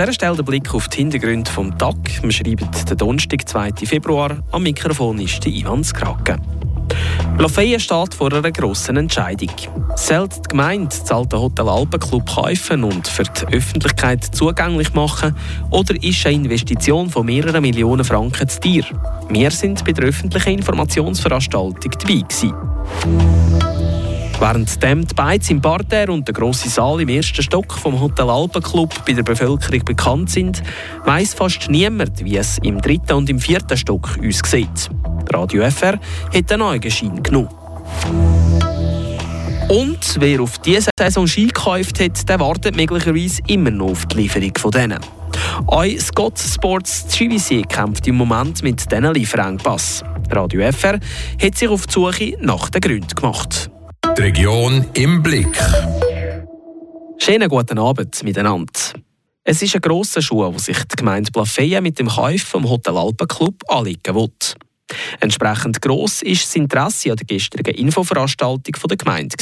dieser Stelle der Blick auf die Hintergründe des Tag. Wir schreiben den Donnerstag, 2. Februar. Am Mikrofon ist Ivan Skrake. Lafayette steht vor einer grossen Entscheidung. Sollte die Gemeinde das alte Hotel Alpenclub kaufen und für die Öffentlichkeit zugänglich machen oder ist eine Investition von mehreren Millionen Franken zu teuer? Wir sind bei der öffentlichen Informationsveranstaltung dabei. Gewesen. Während dem die Beiz im Parterre und der grosse Saal im ersten Stock vom Hotel Alpenclub bei der Bevölkerung bekannt sind, weiss fast niemand, wie es im dritten und im vierten Stock uns sieht. Radio FR hat einen Augenschein genommen. Und wer auf diese Saison Ski gekauft hat, der wartet möglicherweise immer noch auf die Lieferung von denen. Auch Scott Sports GVC kämpft im Moment mit diesen Lieferengpass. Radio FR hat sich auf die Suche nach den Gründen gemacht. Die Region im Blick. Schönen guten Abend miteinander. Es ist ein grosser Schuh, wo sich die Gemeinde Plafeyen mit dem Kauf vom Hotel Alpenclub anlegen will. Entsprechend gross ist das Interesse an der gestrigen Infoveranstaltung der Gemeinde.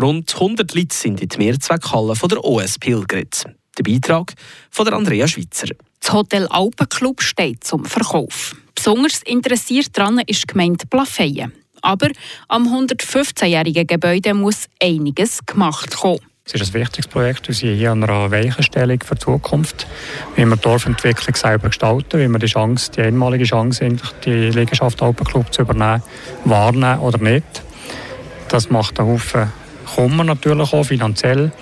Rund 100 Leute sind in die Mehrzweckhalle der OS pilgert. Der Beitrag von Andrea Schweitzer. Das Hotel Alpenclub steht zum Verkauf. Besonders interessiert daran ist die Gemeinde Plafeyen. Aber am 115-jährigen Gebäude muss einiges gemacht kommen. Es ist ein wichtiges Projekt. Wir sind hier an einer Weichenstellung für die Zukunft, wie wir die Dorfentwicklung selber gestalten, wie wir die Chance, die einmalige Chance, die Liegenschaft Alpenclub zu übernehmen, wahrnehmen oder nicht. Das macht einen Haufen Kummer natürlich auch finanziell.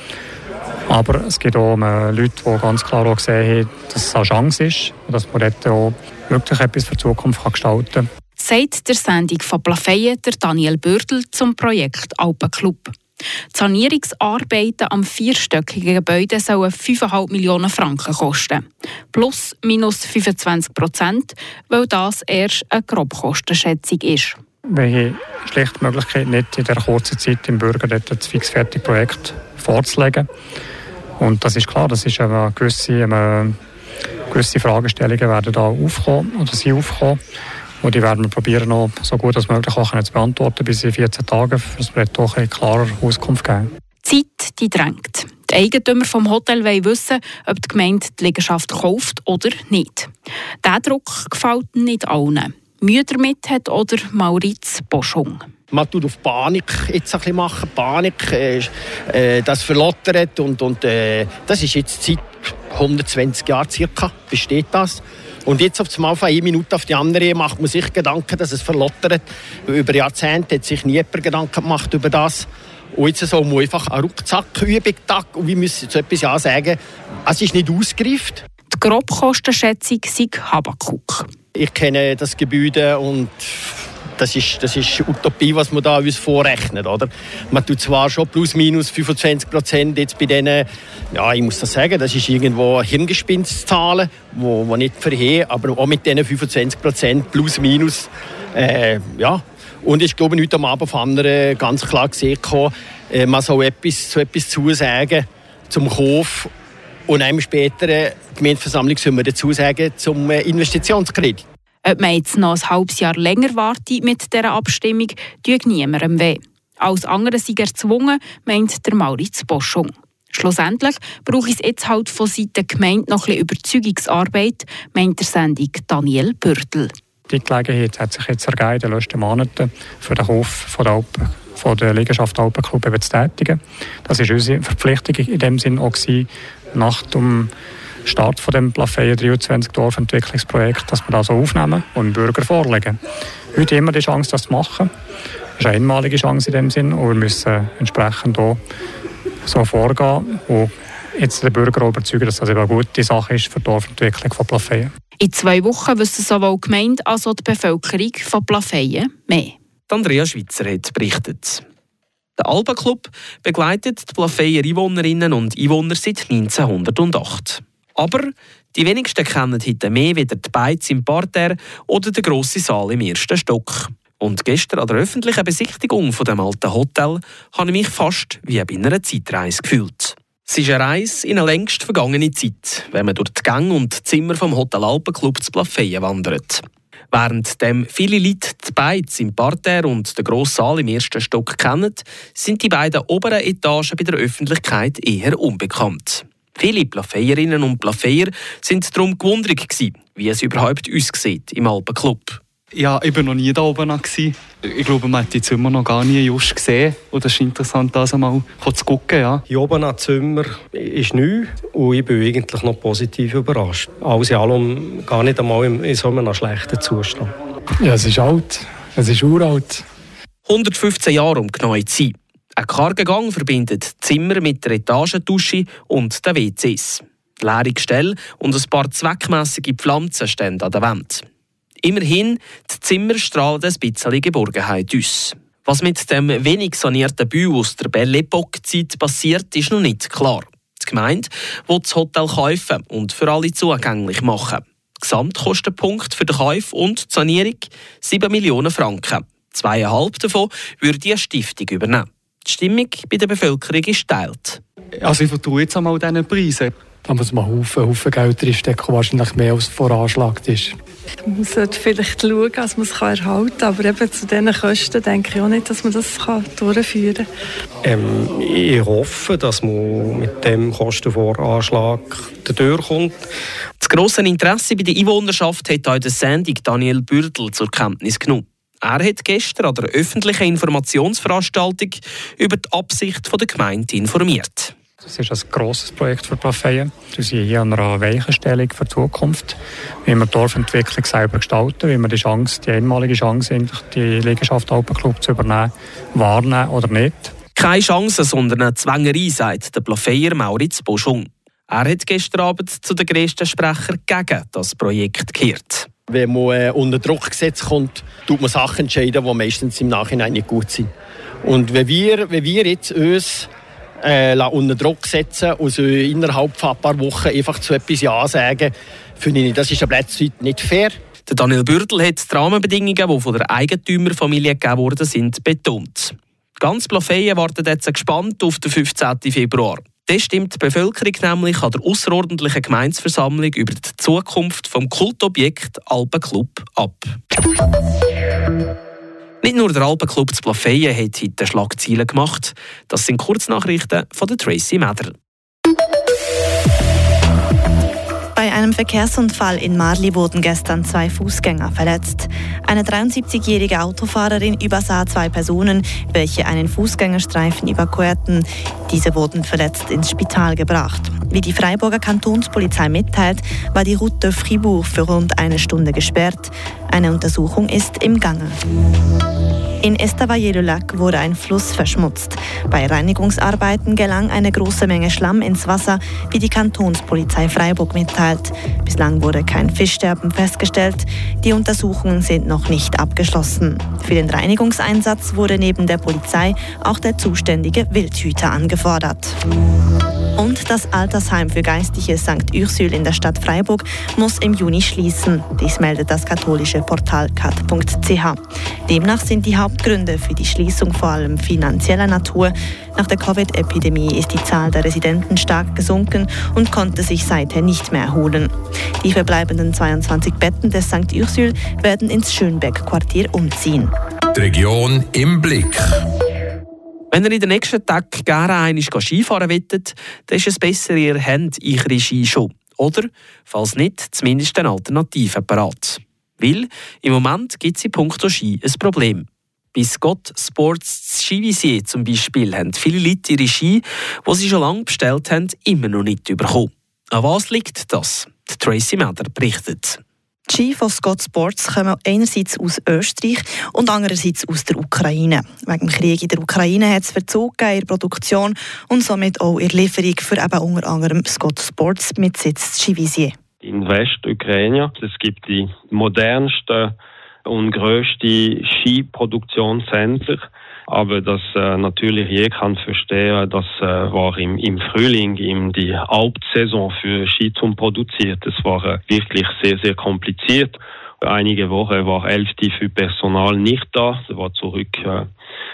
Aber es gibt auch äh, Leute, die ganz klar auch gesehen haben, dass es eine Chance ist und dass man dort auch wirklich etwas für die Zukunft gestalten kann sagt der Sendung von Plafeyen der Daniel Bürdel zum Projekt Alpenclub. Die Sanierungsarbeiten am vierstöckigen Gebäude sollen 5,5 Millionen Franken kosten. Plus minus 25 Prozent, weil das erst eine Grobkostenschätzung ist. Wir haben schlicht die Möglichkeit, nicht in der kurzen Zeit dem Bürger dort ein fixfertiges Projekt vorzulegen. Und das ist klar, das ist eine gewisse, eine gewisse Fragestellungen werden da aufkommen oder sind aufkommen. Und die werden wir probieren, noch so gut als möglich auch zu beantworten bis in 14 Tagen. Das wird doch eine klare Auskunft geben. Die Zeit die drängt. Die Eigentümer vom Hotel wollen wissen, ob die Gemeinde die Liegenschaft kauft oder nicht. Dieser Druck gefällt nicht allen. Mühe damit hat oder Mauritz Boschung. Man tut auf Panik jetzt ein bisschen machen. Panik, äh, äh, das verlottert und, und äh, das ist jetzt seit 120 Jahren circa besteht das. Und jetzt auf einmal von einer Minute auf die andere macht man sich Gedanken, dass es verlottert. Über Jahrzehnte hat sich nie jemand Gedanken gemacht über das. Und jetzt soll man einfach eine Rucksackübung tag und wir müssen jetzt etwas ja sagen, es ist nicht ausgereift. Die Grobkostenschätzung sei Habakuk. Ich kenne das Gebäude und das ist, das ist Utopie, was man da uns vorrechnet. Oder? Man tut zwar schon plus minus 25 Prozent jetzt bei denen, ja, ich muss das sagen, das ist irgendwo Hirngespinszahlen, wo, wo nicht verhehen, aber auch mit diesen 25 Prozent plus minus, äh, ja. Und ich glaube, heute am Abend von anderen ganz klar gesehen, äh, man soll etwas, so etwas zusagen zum Kauf und einem später äh, Gemeindeversammlung sollen wir dazu sagen zum äh, Investitionskredit. Ob man jetzt noch ein halbes Jahr länger wartet mit dieser Abstimmung, tut niemandem weh. Als andere sind erzwungen, meint der Mauritz Boschung. Schlussendlich brauche es jetzt halt von Seiten der Gemeinde noch ein Überzeugungsarbeit, meint der Sendung Daniel Bürtel. Die Gelegenheit hat sich jetzt ergeben in den letzten Monaten für den Hof von der, Alpen, von der Liegenschaft Alpenclub zu tätigen. Das war unsere Verpflichtung in dem Sinn auch gewesen, nach dem Start von dem Plafeyen 23 Dorfentwicklungsprojekt, dass wir das so aufnehmen und den Bürger vorlegen. Heute immer die Chance, das zu machen. Das ist eine einmalige Chance in dem Sinn und wir müssen entsprechend auch so vorgehen und jetzt den Bürger überzeugen, dass das eben eine gute Sache ist für die Dorfentwicklung von Plafeyen. In zwei Wochen wissen sowohl die Gemeinde als auch die Bevölkerung von Plafeyen mehr. Andrea Schweitzer hat berichtet. Der Alba-Club begleitet die Plafeyer Einwohnerinnen und Einwohner seit 1908. Aber die wenigsten kennen heute mehr wieder die Beiz im Parterre oder den grossen Saal im ersten Stock. Und gestern an der öffentlichen Besichtigung von dem alten Hotel habe ich mich fast wie bei einer Zeitreise gefühlt. Es ist eine Reise in eine längst vergangene Zeit, wenn man durch die Gänge und Zimmer vom Hotel Alpenclub zu Plafeyen wandert. Während dem viele Leute die Beiz im Parterre und den grossen Saal im ersten Stock kennen, sind die beiden oberen Etagen bei der Öffentlichkeit eher unbekannt. Viele Plafeierinnen und Plafeier sind darum gewundert wie es überhaupt aussieht im Alpenclub. Ja, ich war noch nie da oben. Gewesen. Ich glaube, man hat die Zimmer noch gar nie just gesehen. Und es ist interessant, das einmal zu gucken. Ja. Hier oben am Zimmer ist neu und ich bin eigentlich noch positiv überrascht. Alles in allem gar nicht einmal in so einem schlechten Zustand. Ja, es ist alt. Es ist uralt. 115 Jahre, um genau zu sein. Ein karger Gang verbindet Zimmer mit der Etagendusche und den WCs. Die leere Gestelle und ein paar zweckmässige Pflanzen stehen an der Wand. Immerhin, die Zimmer strahlen ein bisschen Geborgenheit aus. Was mit dem wenig sanierten Bau aus der Belle Epoque-Zeit passiert, ist noch nicht klar. Die Gemeinde will das Hotel kaufen und für alle zugänglich machen. Gesamtkostenpunkt für den Kauf und die Sanierung 7 Millionen Franken. Zweieinhalb davon würde die Stiftung übernehmen. Die Stimmung bei der Bevölkerung ist teilt. Also ich vertraue jetzt einmal diesen Preisen. Da muss man Haufen, Haufen Geld reinstecken, wahrscheinlich mehr als veranschlagt ist. Man sollte vielleicht schauen, dass man es erhalten kann. Aber eben zu diesen Kosten denke ich auch nicht, dass man das durchführen kann. Ähm, ich hoffe, dass man mit dem Kostenvoranschlag durchkommt. Das grosse Interesse bei der Einwohnerschaft hat auch der Sendung Daniel Bürdel zur Kenntnis genommen. Er hat gestern an der öffentlichen Informationsveranstaltung über die Absicht der Gemeinde informiert. Das ist ein grosses Projekt für Plafeyen. Wir sind hier an einer Weichenstellung für die Zukunft, wie wir die Dorfentwicklung selber gestalten, wie wir die Chance, die einmalige Chance, die Liegenschaft Alpenclub zu übernehmen, wahrnehmen oder nicht. Keine Chance, sondern eine Zwängerei, sagt der Plafeyer Mauritz Boschung. Er hat gestern Abend zu den grössten Sprechern gegen das Projekt gekehrt. Wenn man äh, unter Druck gesetzt kommt, tut man Sachen entscheiden, die meistens im Nachhinein nicht gut sind. Und wenn wir, wenn wir jetzt uns äh, unter Druck setzen und so innerhalb von ein paar Wochen einfach zu etwas Ja sagen, finde ich, das ist ein Plätzchen nicht fair. Der Daniel Bürdel hat die Rahmenbedingungen, die von der Eigentümerfamilie gegeben worden sind, betont. Ganz Plafeyen wartet jetzt gespannt auf den 15. Februar. Das stimmt die Bevölkerung nämlich an der außerordentlichen Gemeinsversammlung über die Zukunft vom Kultobjekt Alpenclub ab. Nicht nur der Alpenclub zu Plafeyen hat heute Schlagzeilen gemacht. Das sind Kurznachrichten von der Tracy Meder. Bei einem Verkehrsunfall in Marli wurden gestern zwei Fußgänger verletzt. Eine 73-jährige Autofahrerin übersah zwei Personen, welche einen Fußgängerstreifen überquerten. Diese wurden verletzt ins Spital gebracht. Wie die Freiburger Kantonspolizei mitteilt, war die Route Fribourg für rund eine Stunde gesperrt. Eine Untersuchung ist im Gange. In Estavayer-le-Lac wurde ein Fluss verschmutzt. Bei Reinigungsarbeiten gelang eine große Menge Schlamm ins Wasser, wie die Kantonspolizei Freiburg mitteilt. Bislang wurde kein Fischsterben festgestellt. Die Untersuchungen sind noch nicht abgeschlossen. Für den Reinigungseinsatz wurde neben der Polizei auch der zuständige Wildhüter angefordert. Und das Altersheim für Geistliche St. Ursül in der Stadt Freiburg muss im Juni schließen. Dies meldet das katholische Portal kat.ch. Demnach sind die Hauptgründe für die Schließung vor allem finanzieller Natur. Nach der Covid-Epidemie ist die Zahl der Residenten stark gesunken und konnte sich seither nicht mehr erholen. Die verbleibenden 22 Betten des St. Ursül werden ins Schönbeck-Quartier umziehen. Die Region im Blick. Wenn ihr in den nächsten Tagen gerne einmal Skifahren wollt, dann ist es besser, ihr habt eure Ski schon. Oder, falls nicht, zumindest eine Alternative parat. Weil im Moment gibt es in puncto Ski ein Problem. Bei Scott Sports Skivisier zum Beispiel haben viele Leute ihre Ski, die sie schon lange bestellt haben, immer noch nicht bekommen. An was liegt das? Tracy Meder berichtet. Die Ski von Scott Sports kommen einerseits aus Österreich und andererseits aus der Ukraine. Wegen dem Krieg in der Ukraine hat es Verzug in der Produktion und somit auch in der Lieferung für eben unter anderem Scott Sports mit Sitz Skivisier. In Westukraine es gibt die modernsten und grösste Skiproduktionscenter aber dass äh, natürlich jeder kann verstehen, das äh, war im, im Frühling in die Hauptsaison für Ski zum produziert. Das war äh, wirklich sehr, sehr kompliziert. Einige Wochen war Hälfte für Personal nicht da. Sie war zurück äh,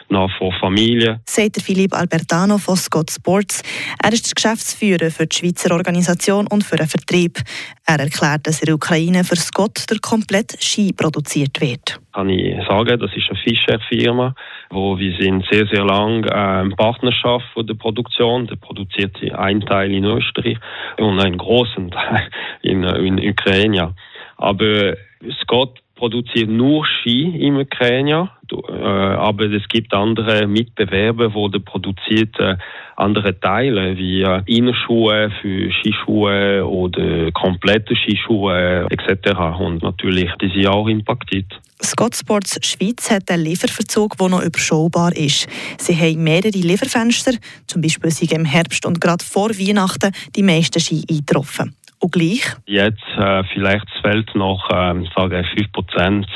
nach vor Familie. Sagt Philipp Albertano von Scott Sports. Er ist der Geschäftsführer für die Schweizer Organisation und für den Vertrieb. Er erklärt, dass in der Ukraine für Scott der komplette Ski produziert wird. Kann ich sagen, das ist eine Fischer-Firma, wo wir sind sehr sehr lang äh, in Partnerschaft von der Produktion. Der produziert einen Teil in Österreich und einen großen Teil in, in Ukraine. Aber Scott produziert nur Ski im Ukraine, äh, aber es gibt andere Mitbewerber, wo der produziert äh, andere Teile wie äh, Innenschuhe für Skischuhe oder komplette Skischuhe etc. Und natürlich die sind auch impactiert. Scott Sports Schweiz hat einen Lieferverzug, der noch überschaubar ist. Sie haben mehrere Lieferfenster, zum Beispiel sind im Herbst und gerade vor Weihnachten die meisten Ski eingetroffen. Und gleich? Jetzt äh, vielleicht fehlt noch äh, sage 5 Prozent,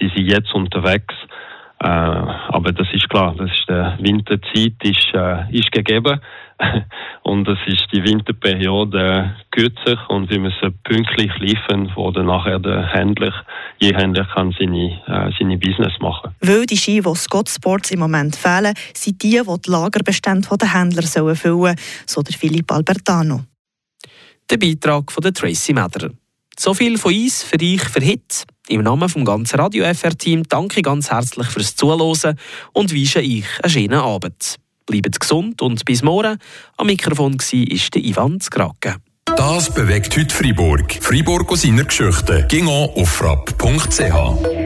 die sind jetzt unterwegs. Äh, aber das ist klar, das ist der Winterzeit ist, äh, ist gegeben und das ist die Winterperiode kürzer und wir müssen pünktlich liefern, wo dann nachher der Händler, je Händler kann seine, äh, seine Business machen. Weil die Ski, die Scott Sports im Moment fehlen, sind die, die die Lagerbestände der Händler sollen füllen, so der Philipp Albertano der Beitrag von Tracy Meder. So viel von uns für euch für Hit. Im Namen vom ganzen Radio FR-Team danke ganz herzlich fürs Zuhören und wünsche euch einen schönen Abend. Bleibt gesund und bis morgen. Am Mikrofon war Ivan Skrake. Das bewegt heute Freiburg. Freiburg aus seiner Geschichte. Ging auf frapp.ch.